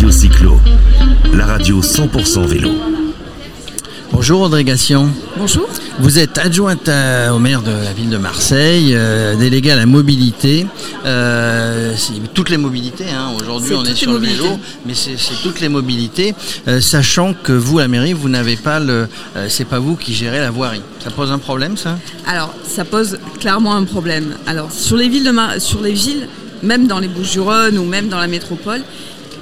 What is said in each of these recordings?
Radio Cyclo, la radio 100% vélo. Bonjour Audrey Gassion. Bonjour. Vous êtes adjointe au maire de la ville de Marseille, euh, déléguée à la mobilité. Euh, c'est toutes les mobilités, hein. aujourd'hui on est sur le vélo, mais c'est c'est toutes les mobilités, euh, sachant que vous, la mairie, vous n'avez pas le. euh, c'est pas vous qui gérez la voirie. Ça pose un problème ça? Alors, ça pose clairement un problème. Alors, sur les villes, de Mar- sur les villes même dans les Bouches-du-Rhône ou même dans la métropole,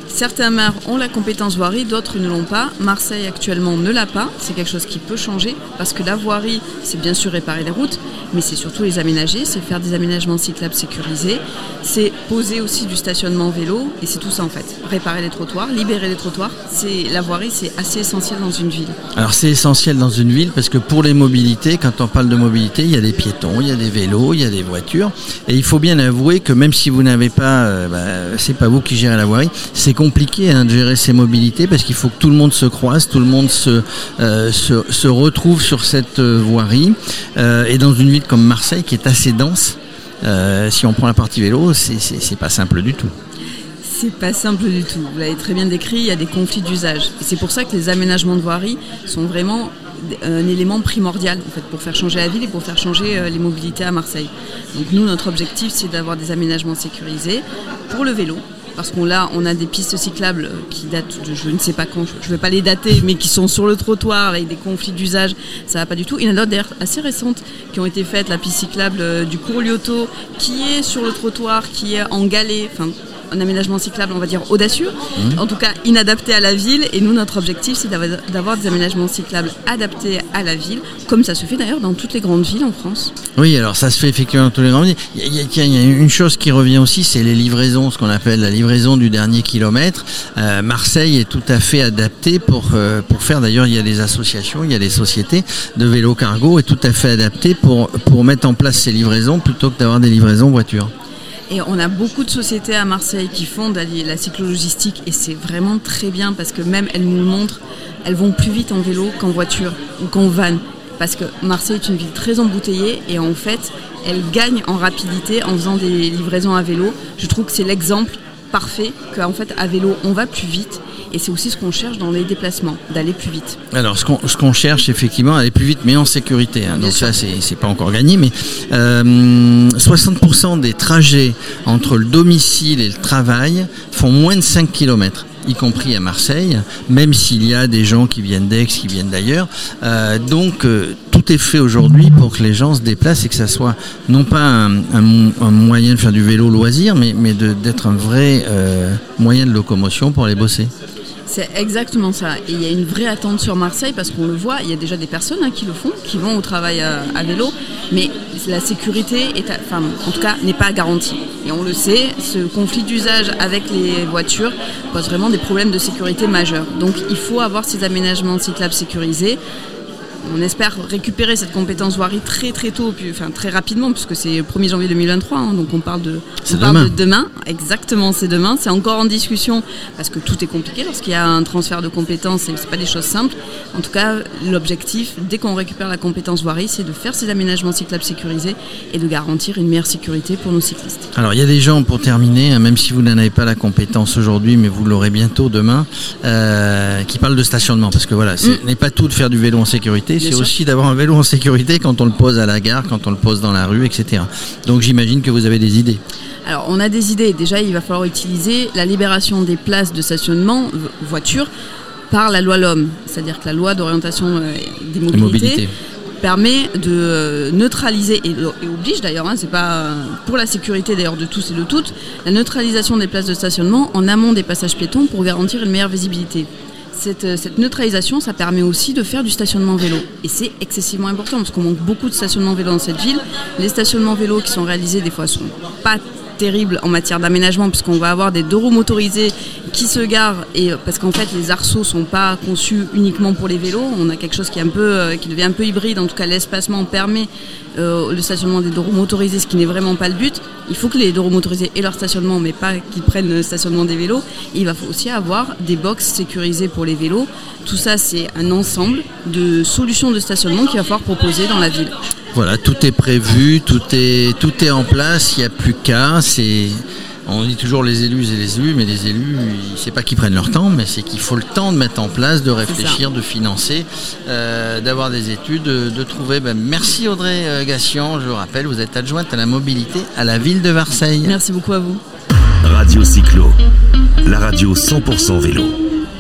certains maires ont la compétence voirie, d'autres ne l'ont pas. Marseille actuellement ne l'a pas. C'est quelque chose qui peut changer parce que la voirie, c'est bien sûr réparer les routes, mais c'est surtout les aménager, c'est faire des aménagements cyclables sécurisés, c'est poser aussi du stationnement vélo et c'est tout ça en fait. Réparer les trottoirs, libérer les trottoirs, c'est la voirie, c'est assez essentiel dans une ville. Alors c'est essentiel dans une ville parce que pour les mobilités, quand on parle de mobilité, il y a des piétons, il y a des vélos, il y a des voitures. Et il faut bien avouer que même si vous n'avez pas, euh, bah, c'est pas vous qui gérez la voirie, c'est compliqué hein, de gérer ces mobilités parce qu'il faut que tout le monde se croise, tout le monde se, euh, se, retrouve sur cette euh, voirie. Euh, et dans une ville comme Marseille qui est assez dense, euh, si on prend la partie vélo, c'est- pas simple du tout. C'est pas simple du tout. Vous l'avez très bien décrit, il y a des conflits d'usage. C'est pour ça que les aménagements de voirie sont vraiment un élément primordial pour faire changer la ville et pour faire changer euh, les mobilités à Marseille. Donc nous, notre objectif, c'est d'avoir des aménagements sécurisés pour le vélo. Parce qu'on là, on a des pistes cyclables euh, qui datent de je ne sais pas quand, je ne vais pas les dater, mais qui sont sur le trottoir avec des conflits d'usage, ça va pas du tout. Il y en a d'autres d'ailleurs assez récentes qui ont été faites, la piste cyclable euh, du cours Lyoto, qui est sur le trottoir, qui est en enfin un aménagement cyclable, on va dire audacieux, en tout cas inadapté à la ville. Et nous, notre objectif, c'est d'avoir- des aménagements cyclables adaptés à la ville, comme ça se fait d'ailleurs dans toutes les grandes villes en France. Oui, alors ça se fait effectivement dans tous les grands villes. Il y, a- y y une chose qui revient aussi, c'est les livraisons, ce qu'on appelle la livraison du dernier kilomètre. Euh, Marseille est tout à fait adapté pour euh, pour faire. D'ailleurs, il y a des associations, il y a des sociétés de vélo cargo est tout à fait adapté pour pour mettre en place ces livraisons plutôt que d'avoir des livraisons voitures. Et on a beaucoup de sociétés à Marseille qui font de la, cyclologistique et c'est vraiment très bien parce que même elles nous le montrent, elles vont plus vite en vélo qu'en voiture ou qu'en van. Parce que Marseille est une ville très embouteillée et en fait, elles gagnent en rapidité en faisant des livraisons à vélo. Je trouve que c'est l'exemple parfait qu'en fait, à vélo, on va plus vite et c'est aussi ce qu'on cherche dans les déplacements, d'aller plus vite. Alors, ce qu'on ce qu'on cherche effectivement, aller plus vite, mais en sécurité. hein. Donc sûr. ça, c'est c'est pas encore gagné, mais euh, 60% des trajets entre le domicile et le travail font moins de 5 km y compris à Marseille, même s'il y a des gens qui viennent d'Aix, qui viennent d'ailleurs. Euh, donc euh, fait aujourd'hui pour que les gens se déplacent et que ça soit non pas un, moyen de faire du vélo loisir, mais, mais d'être un vrai euh, moyen de locomotion pour aller bosser. C'est exactement ça. Il y a une vraie attente sur Marseille parce qu'on le voit, il y a déjà des personnes hein, qui le font, qui vont au travail à, à vélo, mais la sécurité, en tout cas, n'est pas garantie. Et on le sait, ce conflit d'usage avec les voitures pose vraiment des problèmes de sécurité majeurs. Donc il faut avoir ces aménagements cyclables sécurisés. On espère récupérer cette compétence voirie très très tôt, puis, enfin très rapidement, puisque c'est le 1er janvier 2023, hein, donc on parle de, parle demain. de demain. Exactement, c'est demain. C'est encore en discussion parce que tout est compliqué lorsqu'il y a un transfert de compétences et c'est pas des choses simples. En tout cas, l'objectif, dès qu'on récupère la compétence voirie, c'est de faire ces aménagements cyclables sécurisés et de garantir une meilleure sécurité pour nos cyclistes. Alors il y a des gens, pour terminer, hein, même si vous n'en avez pas la compétence aujourd'hui, mais vous l'aurez bientôt demain, euh, qui parlent de stationnement. Parce que voilà, ce n'est pas tout de faire du vélo en sécurité, C'est aussi d'avoir un vélo en sécurité quand on le pose à la gare, quand on le pose dans la rue, etc. Donc j'imagine que vous avez des idées. Alors, on a des idées. Déjà, il va falloir utiliser la libération des places de stationnement vo- voiture par la loi LOM, c'est-à-dire que la loi d'orientation euh, des mobilités, permet de euh, neutraliser et, et oblige d'ailleurs, hein, c'est pas euh, pour la sécurité d'ailleurs de tous et de toutes, la neutralisation des places de stationnement en amont des passages piétons pour garantir une meilleure visibilité. Cette, euh, cette neutralisation, ça permet aussi de faire du stationnement vélo. Et c'est excessivement important parce qu'on manque beaucoup de stationnement vélo dans cette ville. Les stationnements vélo qui sont réalisés des fois sont pas terribles en matière d'aménagement puisqu'on va avoir des deux roues motorisées qui se garent et euh, parce qu'en fait les arceaux sont pas conçus uniquement pour les vélos. On a quelque chose qui est un peu euh, qui devient un peu hybride. En tout cas l'espacement permet euh, le stationnement des deux roues motorisées ce qui n'est vraiment pas le but. Il faut que les deux roues motorisées aient leur stationnement mais pas qu'ils prennent le stationnement des vélos. Et il va aussi avoir des box sécurisées pour les vélos. Tout ça c'est un ensemble de solutions de stationnement qu'il va falloir proposer dans la ville Voilà, tout est prévu, tout est, tout est en place, il n'y a plus qu'à. C'est, On dit toujours les élus et les élus, mais les élus, c'est pas qu'ils prennent leur temps, mais c'est qu'il faut le temps de mettre en place, de réfléchir, de financer, euh, d'avoir des études, de, trouver. Ben, merci Audrey euh, Gassian, je rappelle, vous êtes adjointe à la mobilité à la ville de Marseille. Merci beaucoup à vous. Radio Cyclo, la radio 100% vélo.